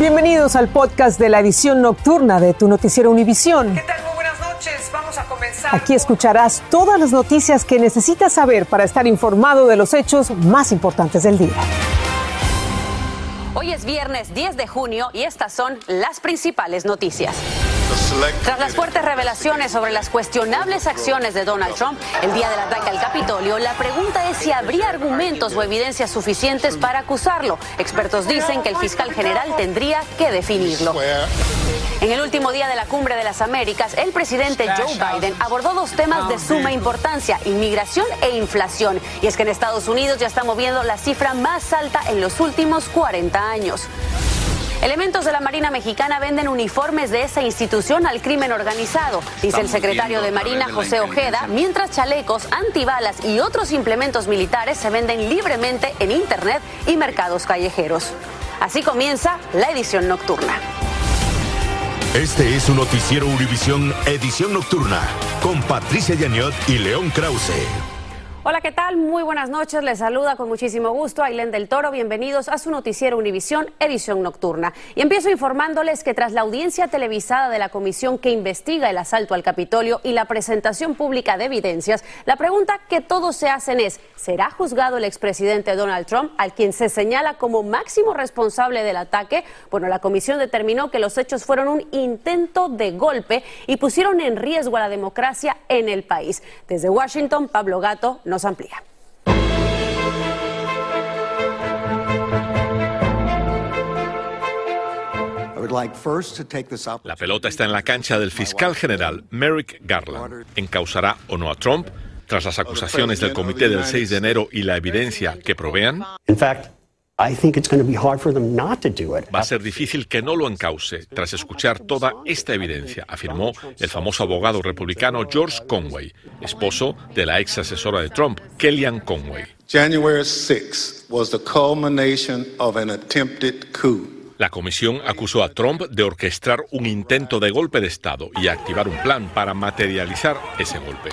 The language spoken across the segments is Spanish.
Bienvenidos al podcast de la edición nocturna de tu noticiero Univisión. ¿Qué tal? Muy buenas noches. Vamos a comenzar. Aquí escucharás todas las noticias que necesitas saber para estar informado de los hechos más importantes del día. Hoy es viernes 10 de junio y estas son las principales noticias. Tras las fuertes revelaciones sobre las cuestionables acciones de Donald Trump el día del ataque al Capitolio, la pregunta es si habría argumentos o evidencias suficientes para acusarlo. Expertos dicen que el fiscal general tendría que definirlo. En el último día de la Cumbre de las Américas, el presidente Joe Biden abordó dos temas de suma importancia, inmigración e inflación. Y es que en Estados Unidos ya está moviendo la cifra más alta en los últimos 40 años. Elementos de la Marina Mexicana venden uniformes de esa institución al crimen organizado, dice el secretario de Marina José Ojeda, mientras chalecos, antibalas y otros implementos militares se venden libremente en Internet y mercados callejeros. Así comienza la edición nocturna. Este es un noticiero Univisión Edición Nocturna con Patricia Yaniot y León Krause. Hola, ¿qué tal? Muy buenas noches. Les saluda con muchísimo gusto Ailén del Toro. Bienvenidos a su noticiero Univisión, edición nocturna. Y empiezo informándoles que tras la audiencia televisada de la comisión que investiga el asalto al Capitolio y la presentación pública de evidencias, la pregunta que todos se hacen es, ¿será juzgado el expresidente Donald Trump, al quien se señala como máximo responsable del ataque? Bueno, la comisión determinó que los hechos fueron un intento de golpe y pusieron en riesgo a la democracia en el país. Desde Washington, Pablo Gato nos amplía. La pelota está en la cancha del fiscal general Merrick Garland. ¿Encausará o no a Trump tras las acusaciones del comité del 6 de enero y la evidencia que provean? Va a ser difícil que no lo encauce tras escuchar toda esta evidencia, afirmó el famoso abogado republicano George Conway, esposo de la ex asesora de Trump, Kellyanne Conway. January 6 was the culmination of an attempted coup. La comisión acusó a Trump de orquestar un intento de golpe de Estado y activar un plan para materializar ese golpe.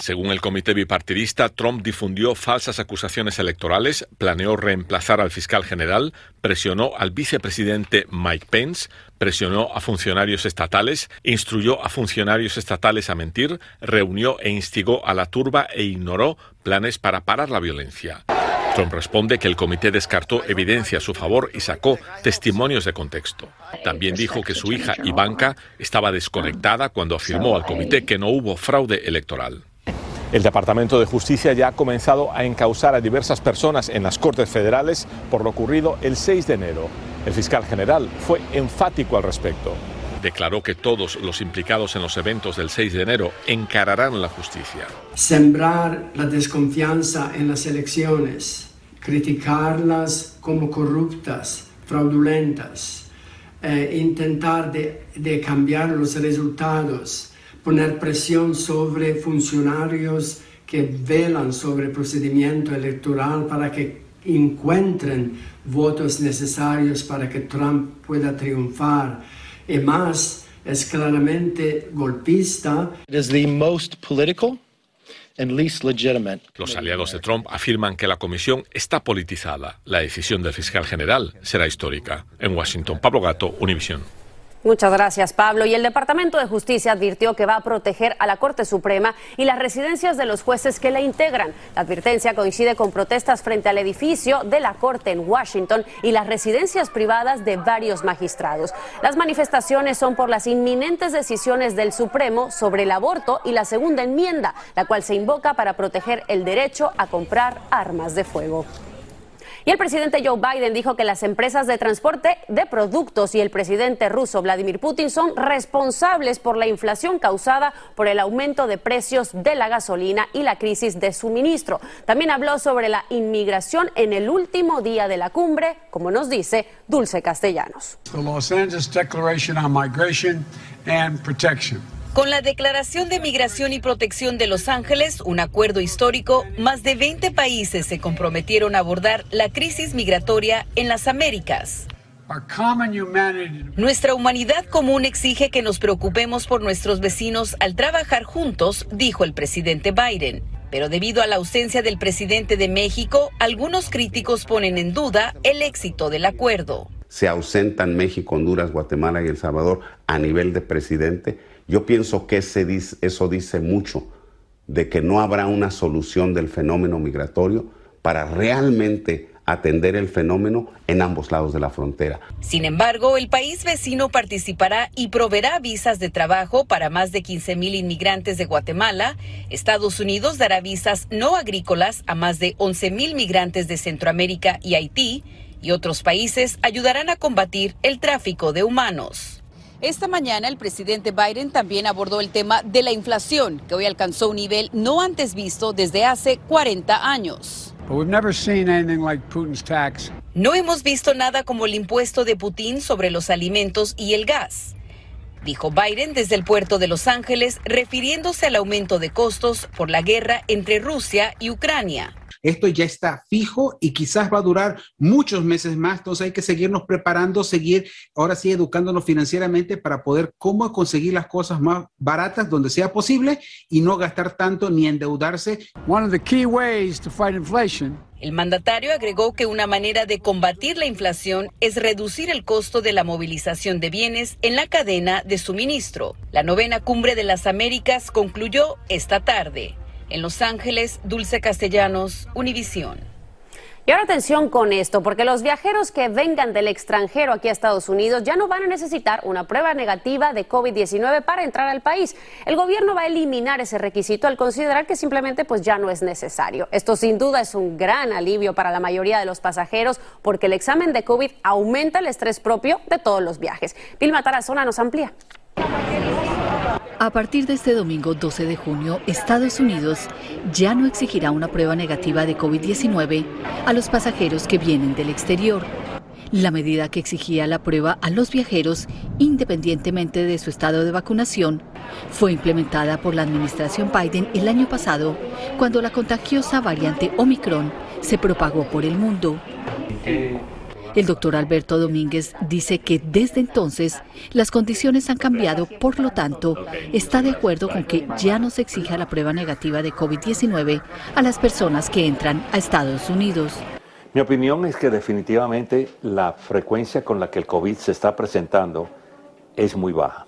Según el comité bipartidista, Trump difundió falsas acusaciones electorales, planeó reemplazar al fiscal general, presionó al vicepresidente Mike Pence, presionó a funcionarios estatales, instruyó a funcionarios estatales a mentir, reunió e instigó a la turba e ignoró planes para parar la violencia. Trump responde que el comité descartó evidencia a su favor y sacó testimonios de contexto. También dijo que su hija Ivanka estaba desconectada cuando afirmó al comité que no hubo fraude electoral. El Departamento de Justicia ya ha comenzado a encausar a diversas personas en las Cortes Federales por lo ocurrido el 6 de enero. El fiscal general fue enfático al respecto. Declaró que todos los implicados en los eventos del 6 de enero encararán la justicia. Sembrar la desconfianza en las elecciones, criticarlas como corruptas, fraudulentas, eh, intentar de, de cambiar los resultados poner presión sobre funcionarios que velan sobre el procedimiento electoral para que encuentren votos necesarios para que Trump pueda triunfar. Y más, es claramente golpista. Los aliados de Trump afirman que la comisión está politizada. La decisión del fiscal general será histórica. En Washington, Pablo Gato, Univisión. Muchas gracias, Pablo. Y el Departamento de Justicia advirtió que va a proteger a la Corte Suprema y las residencias de los jueces que la integran. La advertencia coincide con protestas frente al edificio de la Corte en Washington y las residencias privadas de varios magistrados. Las manifestaciones son por las inminentes decisiones del Supremo sobre el aborto y la segunda enmienda, la cual se invoca para proteger el derecho a comprar armas de fuego. Y el presidente Joe Biden dijo que las empresas de transporte de productos y el presidente ruso Vladimir Putin son responsables por la inflación causada por el aumento de precios de la gasolina y la crisis de suministro. También habló sobre la inmigración en el último día de la cumbre, como nos dice Dulce Castellanos. The Los Angeles Declaration on Migration and Protection. Con la Declaración de Migración y Protección de Los Ángeles, un acuerdo histórico, más de 20 países se comprometieron a abordar la crisis migratoria en las Américas. Nuestra humanidad común exige que nos preocupemos por nuestros vecinos al trabajar juntos, dijo el presidente Biden. Pero debido a la ausencia del presidente de México, algunos críticos ponen en duda el éxito del acuerdo. se ausentan México, Honduras, Guatemala y El Salvador a nivel de presidente, yo pienso que eso dice mucho de que no habrá una solución del fenómeno migratorio para realmente atender el fenómeno en ambos lados de la frontera. Sin embargo, el país vecino participará y proveerá visas de trabajo para más de 15 mil inmigrantes de Guatemala. Estados Unidos dará visas no agrícolas a más de 11 mil migrantes de Centroamérica y Haití y otros países ayudarán a combatir el tráfico de humanos. Esta mañana el presidente Biden también abordó el tema de la inflación, que hoy alcanzó un nivel no antes visto desde hace 40 años. No hemos visto nada como el impuesto de Putin sobre los alimentos y el gas, dijo Biden desde el puerto de Los Ángeles, refiriéndose al aumento de costos por la guerra entre Rusia y Ucrania. Esto ya está fijo y quizás va a durar muchos meses más, entonces hay que seguirnos preparando, seguir ahora sí educándonos financieramente para poder cómo conseguir las cosas más baratas donde sea posible y no gastar tanto ni endeudarse. One of the key ways to fight inflation el mandatario agregó que una manera de combatir la inflación es reducir el costo de la movilización de bienes en la cadena de suministro. La novena cumbre de las Américas concluyó esta tarde. En Los Ángeles, Dulce Castellanos, Univisión. Y ahora atención con esto, porque los viajeros que vengan del extranjero aquí a Estados Unidos ya no van a necesitar una prueba negativa de COVID-19 para entrar al país. El gobierno va a eliminar ese requisito al considerar que simplemente pues ya no es necesario. Esto sin duda es un gran alivio para la mayoría de los pasajeros porque el examen de COVID aumenta el estrés propio de todos los viajes. Vilma Tarazona nos amplía. A partir de este domingo 12 de junio, Estados Unidos ya no exigirá una prueba negativa de COVID-19 a los pasajeros que vienen del exterior. La medida que exigía la prueba a los viajeros, independientemente de su estado de vacunación, fue implementada por la administración Biden el año pasado, cuando la contagiosa variante Omicron se propagó por el mundo. El doctor Alberto Domínguez dice que desde entonces las condiciones han cambiado, por lo tanto, está de acuerdo con que ya no se exija la prueba negativa de COVID-19 a las personas que entran a Estados Unidos. Mi opinión es que definitivamente la frecuencia con la que el COVID se está presentando es muy baja.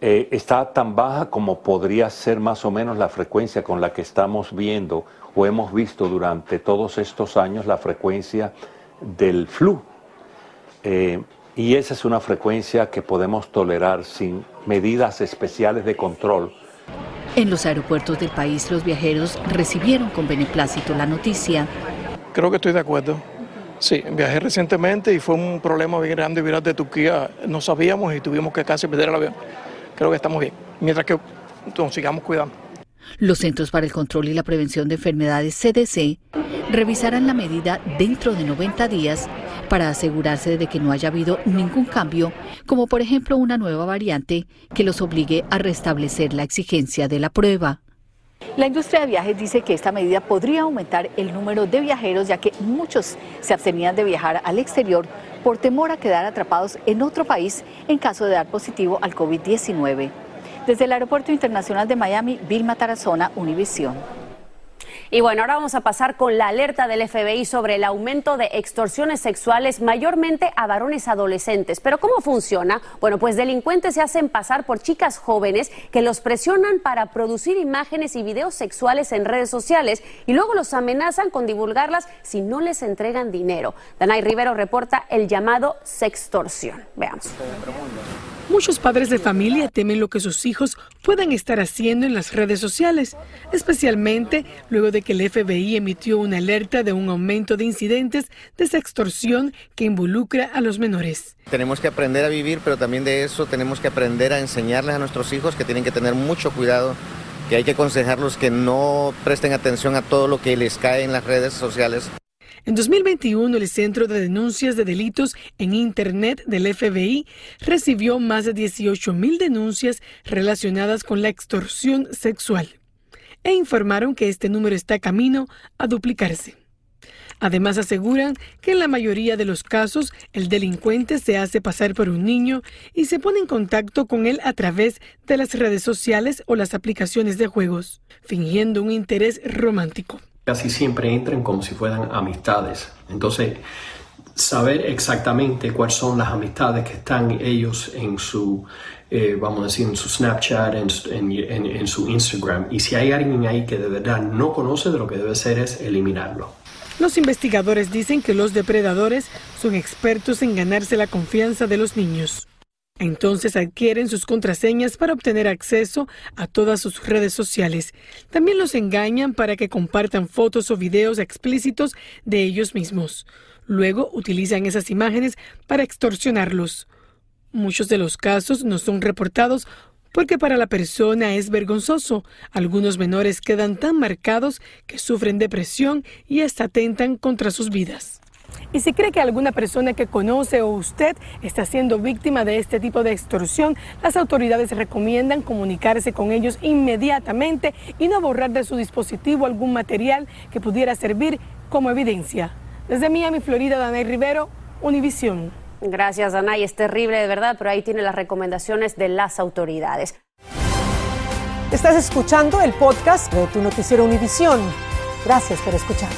Eh, está tan baja como podría ser más o menos la frecuencia con la que estamos viendo o hemos visto durante todos estos años la frecuencia del flu. Eh, y esa es una frecuencia que podemos tolerar sin medidas especiales de control. En los aeropuertos del país los viajeros recibieron con beneplácito la noticia. Creo que estoy de acuerdo. Sí, viajé recientemente y fue un problema bien grande virar de Turquía. No sabíamos y tuvimos que casi perder el avión. Creo que estamos bien, mientras que nos sigamos cuidando. Los Centros para el Control y la Prevención de Enfermedades CDC revisarán la medida dentro de 90 días para asegurarse de que no haya habido ningún cambio, como por ejemplo una nueva variante que los obligue a restablecer la exigencia de la prueba. La industria de viajes dice que esta medida podría aumentar el número de viajeros, ya que muchos se abstenían de viajar al exterior por temor a quedar atrapados en otro país en caso de dar positivo al COVID-19. Desde el Aeropuerto Internacional de Miami, Vilma Tarazona, Univisión. Y bueno, ahora vamos a pasar con la alerta del FBI sobre el aumento de extorsiones sexuales mayormente a varones adolescentes. Pero ¿cómo funciona? Bueno, pues delincuentes se hacen pasar por chicas jóvenes que los presionan para producir imágenes y videos sexuales en redes sociales y luego los amenazan con divulgarlas si no les entregan dinero. Danay Rivero reporta el llamado sextorsión. Veamos. Muchos padres de familia temen lo que sus hijos puedan estar haciendo en las redes sociales, especialmente luego de que el FBI emitió una alerta de un aumento de incidentes de sextorsión que involucra a los menores. Tenemos que aprender a vivir, pero también de eso tenemos que aprender a enseñarles a nuestros hijos que tienen que tener mucho cuidado, que hay que aconsejarlos que no presten atención a todo lo que les cae en las redes sociales. En 2021, el Centro de Denuncias de Delitos en Internet del FBI recibió más de 18 mil denuncias relacionadas con la extorsión sexual e informaron que este número está camino a duplicarse. Además aseguran que en la mayoría de los casos el delincuente se hace pasar por un niño y se pone en contacto con él a través de las redes sociales o las aplicaciones de juegos, fingiendo un interés romántico casi siempre entran como si fueran amistades. Entonces, saber exactamente cuáles son las amistades que están ellos en su, eh, vamos a decir, en su Snapchat, en, su Instagram. Y si hay alguien ahí que de verdad no conoce, de lo que debe hacer es eliminarlo. Los investigadores dicen que los depredadores son expertos en ganarse la confianza de los niños. Entonces adquieren sus contraseñas para obtener acceso a todas sus redes sociales. También los engañan para que compartan fotos o videos explícitos de ellos mismos. Luego utilizan esas imágenes para extorsionarlos. Muchos de los casos no son reportados porque para la persona es vergonzoso. Algunos menores quedan tan marcados que sufren depresión y hasta atentan contra sus vidas. Y si cree que alguna persona que conoce o usted está siendo víctima de este tipo de extorsión, las autoridades recomiendan comunicarse con ellos inmediatamente y no borrar de su dispositivo algún material que pudiera servir como evidencia. Desde Miami, Florida, Danay Rivero, Univisión. Gracias, Danay. Es terrible de verdad, pero ahí tiene las recomendaciones de las autoridades. Estás escuchando el podcast de tu noticiero Univisión. Gracias por escuchar.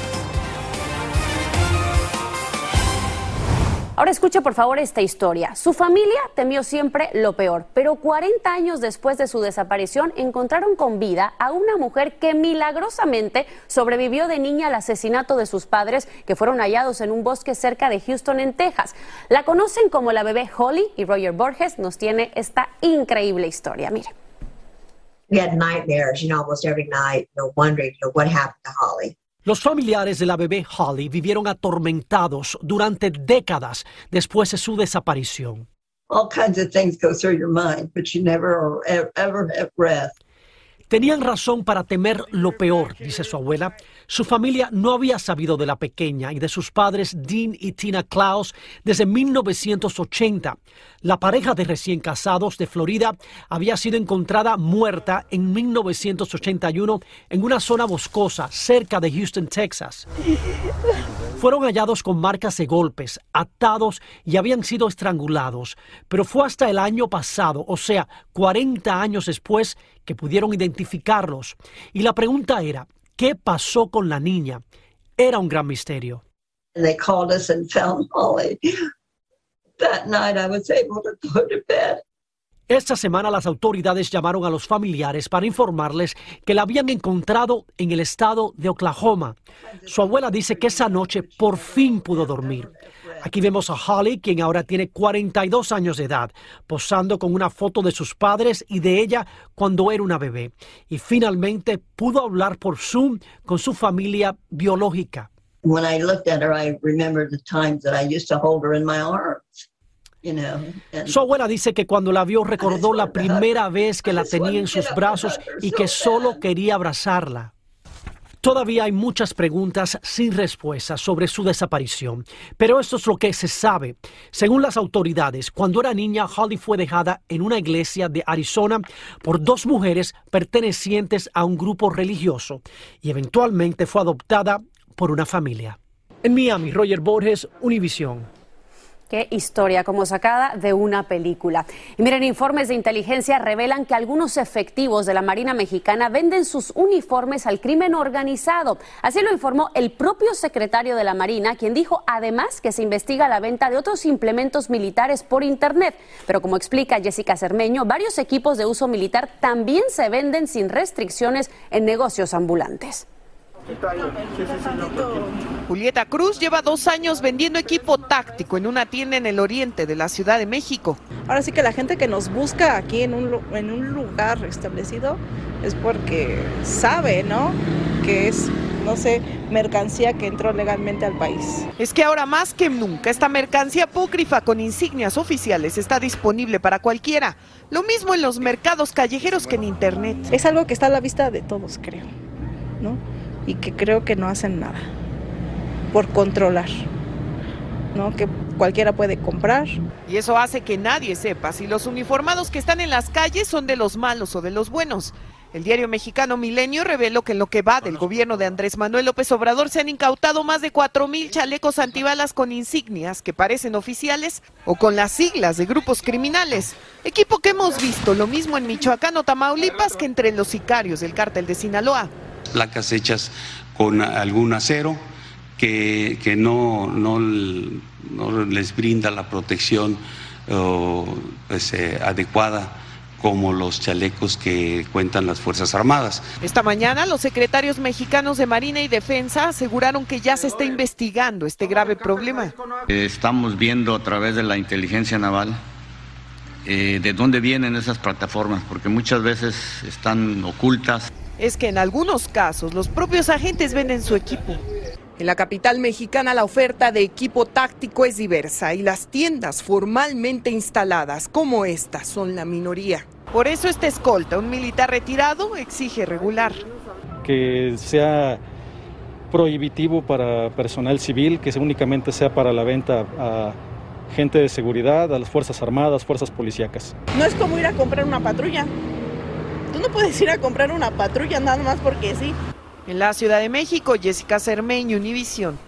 Ahora escuche por favor esta historia. Su familia temió siempre lo peor, pero 40 años después de su desaparición encontraron con vida a una mujer que milagrosamente sobrevivió de niña al asesinato de sus padres que fueron hallados en un bosque cerca de Houston, en Texas. La conocen como la bebé Holly y Roger Borges nos tiene esta increíble historia. Mire. We had nightmares, you know, almost every night, wondering, you know, what happened to Holly. Los familiares de la bebé Holly vivieron atormentados durante décadas después de su desaparición. All kinds of things go through your mind, but you never ever have rest. Tenían razón para temer lo peor, dice su abuela. Su familia no había sabido de la pequeña y de sus padres Dean y Tina Klaus desde 1980. La pareja de recién casados de Florida había sido encontrada muerta en 1981 en una zona boscosa cerca de Houston, Texas. Fueron hallados con marcas de golpes, atados y habían sido estrangulados, pero fue hasta el año pasado, o sea, 40 años después, que pudieron identificarlos. Y la pregunta era, ¿qué pasó con la niña? Era un gran misterio. Esta semana las autoridades llamaron a los familiares para informarles que la habían encontrado en el estado de Oklahoma. Su abuela dice que esa noche por fin pudo dormir. Aquí vemos a Holly, quien ahora tiene 42 años de edad, posando con una foto de sus padres y de ella cuando era una bebé. Y finalmente pudo hablar por Zoom con su familia biológica. Su abuela dice que cuando la vio recordó la primera vez que la tenía en sus brazos y que solo quería abrazarla. Todavía hay muchas preguntas sin respuesta sobre su desaparición, pero esto es lo que se sabe. Según las autoridades, cuando era niña, Holly fue dejada en una iglesia de Arizona por dos mujeres pertenecientes a un grupo religioso y eventualmente fue adoptada por una familia. En Miami, Roger Borges, Univision. Qué historia, como sacada de una película. Y miren, informes de inteligencia revelan que algunos efectivos de la Marina Mexicana venden sus uniformes al crimen organizado. Así lo informó el propio secretario de la Marina, quien dijo además que se investiga la venta de otros implementos militares por Internet. Pero como explica Jessica Cermeño, varios equipos de uso militar también se venden sin restricciones en negocios ambulantes. Julieta Cruz lleva dos años vendiendo equipo táctico en una tienda en el oriente de la Ciudad de México. Ahora sí que la gente que nos busca aquí en un, en un lugar establecido es porque sabe, ¿no? Que es, no sé, mercancía que entró legalmente al país. Es que ahora más que nunca esta mercancía apócrifa con insignias oficiales está disponible para cualquiera. Lo mismo en los mercados callejeros que en Internet. Es algo que está a la vista de todos, creo, ¿no? Y que creo que no hacen nada por controlar, ¿no? Que cualquiera puede comprar. Y eso hace que nadie sepa si los uniformados que están en las calles son de los malos o de los buenos. El diario mexicano Milenio reveló que en lo que va del gobierno de Andrés Manuel López Obrador se han incautado más de cuatro mil chalecos antibalas con insignias que parecen oficiales o con las siglas de grupos criminales. Equipo que hemos visto lo mismo en Michoacán o Tamaulipas que entre los sicarios del cártel de Sinaloa placas hechas con algún acero que, que no, no, no, les brinda la protección pues, eh, adecuada como los chalecos que cuentan las Fuerzas Armadas. Esta mañana los secretarios mexicanos de Marina y Defensa aseguraron que ya se está investigando este grave problema. Estamos viendo a través de la inteligencia naval eh, de dónde vienen esas plataformas, porque muchas veces están ocultas. Es que en algunos casos los propios agentes venden su equipo. En la capital mexicana la oferta de equipo táctico es diversa y las tiendas formalmente instaladas como esta son la minoría. Por eso esta escolta, un militar retirado, exige regular. Que sea prohibitivo para personal civil, que únicamente sea para la venta a gente de seguridad, a las Fuerzas Armadas, Fuerzas Policíacas. No es como ir a comprar una patrulla. Tú no puedes ir a comprar una patrulla nada más porque sí. En la Ciudad de México, Jessica Cermeño, Univisión.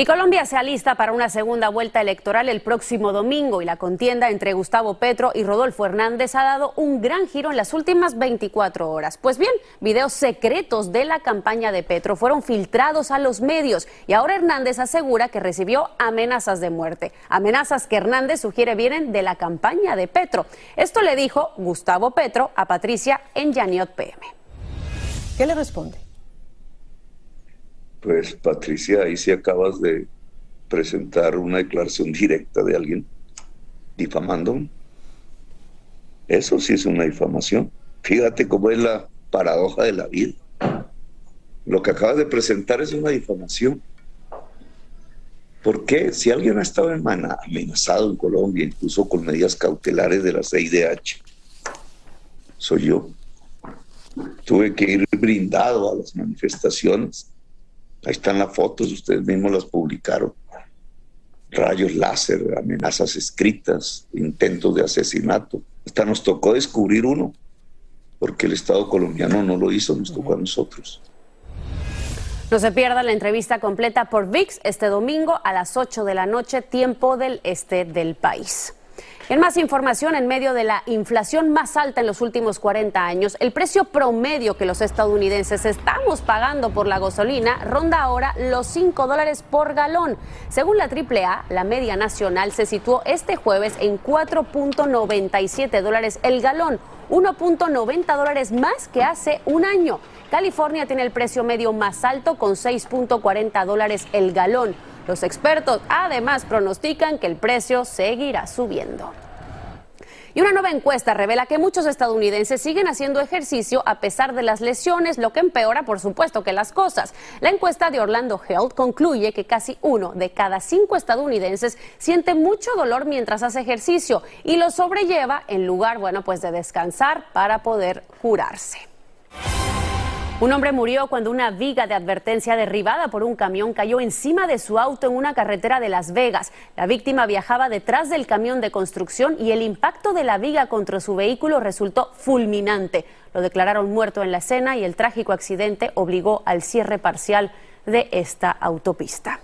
Y Colombia se alista para una segunda vuelta electoral el próximo domingo y la contienda entre Gustavo Petro y Rodolfo Hernández ha dado un gran giro en las últimas 24 horas. Pues bien, videos secretos de la campaña de Petro fueron filtrados a los medios y ahora Hernández asegura que recibió amenazas de muerte. Amenazas que Hernández sugiere vienen de la campaña de Petro. Esto le dijo Gustavo Petro a Patricia en Janiot PM. ¿Qué le responde? Pues Patricia, ahí sí acabas de presentar una declaración directa de alguien difamando. Eso sí es una difamación. Fíjate cómo es la paradoja de la vida. Lo que acabas de presentar es una difamación. ¿Por qué? Si alguien ha estado amenazado en Colombia, incluso con medidas cautelares de la CIDH, soy yo. Tuve que ir brindado a las manifestaciones Ahí están las fotos, ustedes mismos las publicaron. Rayos láser, amenazas escritas, intentos de asesinato. Hasta nos tocó descubrir uno, porque el Estado colombiano no lo hizo, nos tocó a nosotros. No se pierda la entrevista completa por VIX este domingo a las 8 de la noche, tiempo del este del país. En más información, en medio de la inflación más alta en los últimos 40 años, el precio promedio que los estadounidenses estamos pagando por la gasolina ronda ahora los 5 dólares por galón. Según la AAA, la media nacional se situó este jueves en 4.97 dólares el galón, 1.90 dólares más que hace un año. California tiene el precio medio más alto con 6.40 dólares el galón. Los expertos además pronostican que el precio seguirá subiendo. Y una nueva encuesta revela que muchos estadounidenses siguen haciendo ejercicio a pesar de las lesiones, lo que empeora, por supuesto, que las cosas. La encuesta de Orlando Health concluye que casi uno de cada cinco estadounidenses siente mucho dolor mientras hace ejercicio y lo sobrelleva en lugar, bueno, pues de descansar para poder curarse. Un hombre murió cuando una viga de advertencia derribada por un camión cayó encima de su auto en una carretera de Las Vegas. La víctima viajaba detrás del camión de construcción y el impacto de la viga contra su vehículo resultó fulminante. Lo declararon muerto en la escena y el trágico accidente obligó al cierre parcial de esta autopista.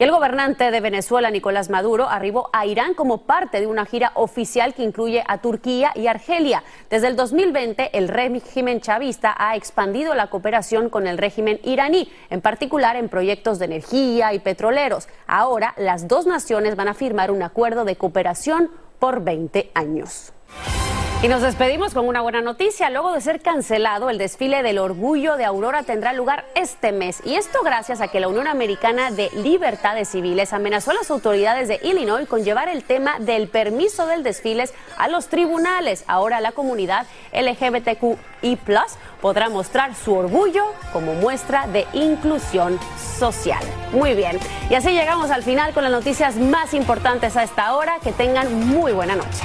El gobernante de Venezuela, Nicolás Maduro, arribó a Irán como parte de una gira oficial que incluye a Turquía y Argelia. Desde el 2020, el régimen chavista ha expandido la cooperación con el régimen iraní, en particular en proyectos de energía y petroleros. Ahora, las dos naciones van a firmar un acuerdo de cooperación por 20 años. Y nos despedimos con una buena noticia. Luego de ser cancelado, el desfile del orgullo de Aurora tendrá lugar este mes. Y esto gracias a que la Unión Americana de Libertades Civiles amenazó a las autoridades de Illinois con llevar el tema del permiso del desfile a los tribunales. Ahora la comunidad LGBTQI podrá mostrar su orgullo como muestra de inclusión social. Muy bien. Y así llegamos al final con las noticias más importantes a esta hora. Que tengan muy buena noche.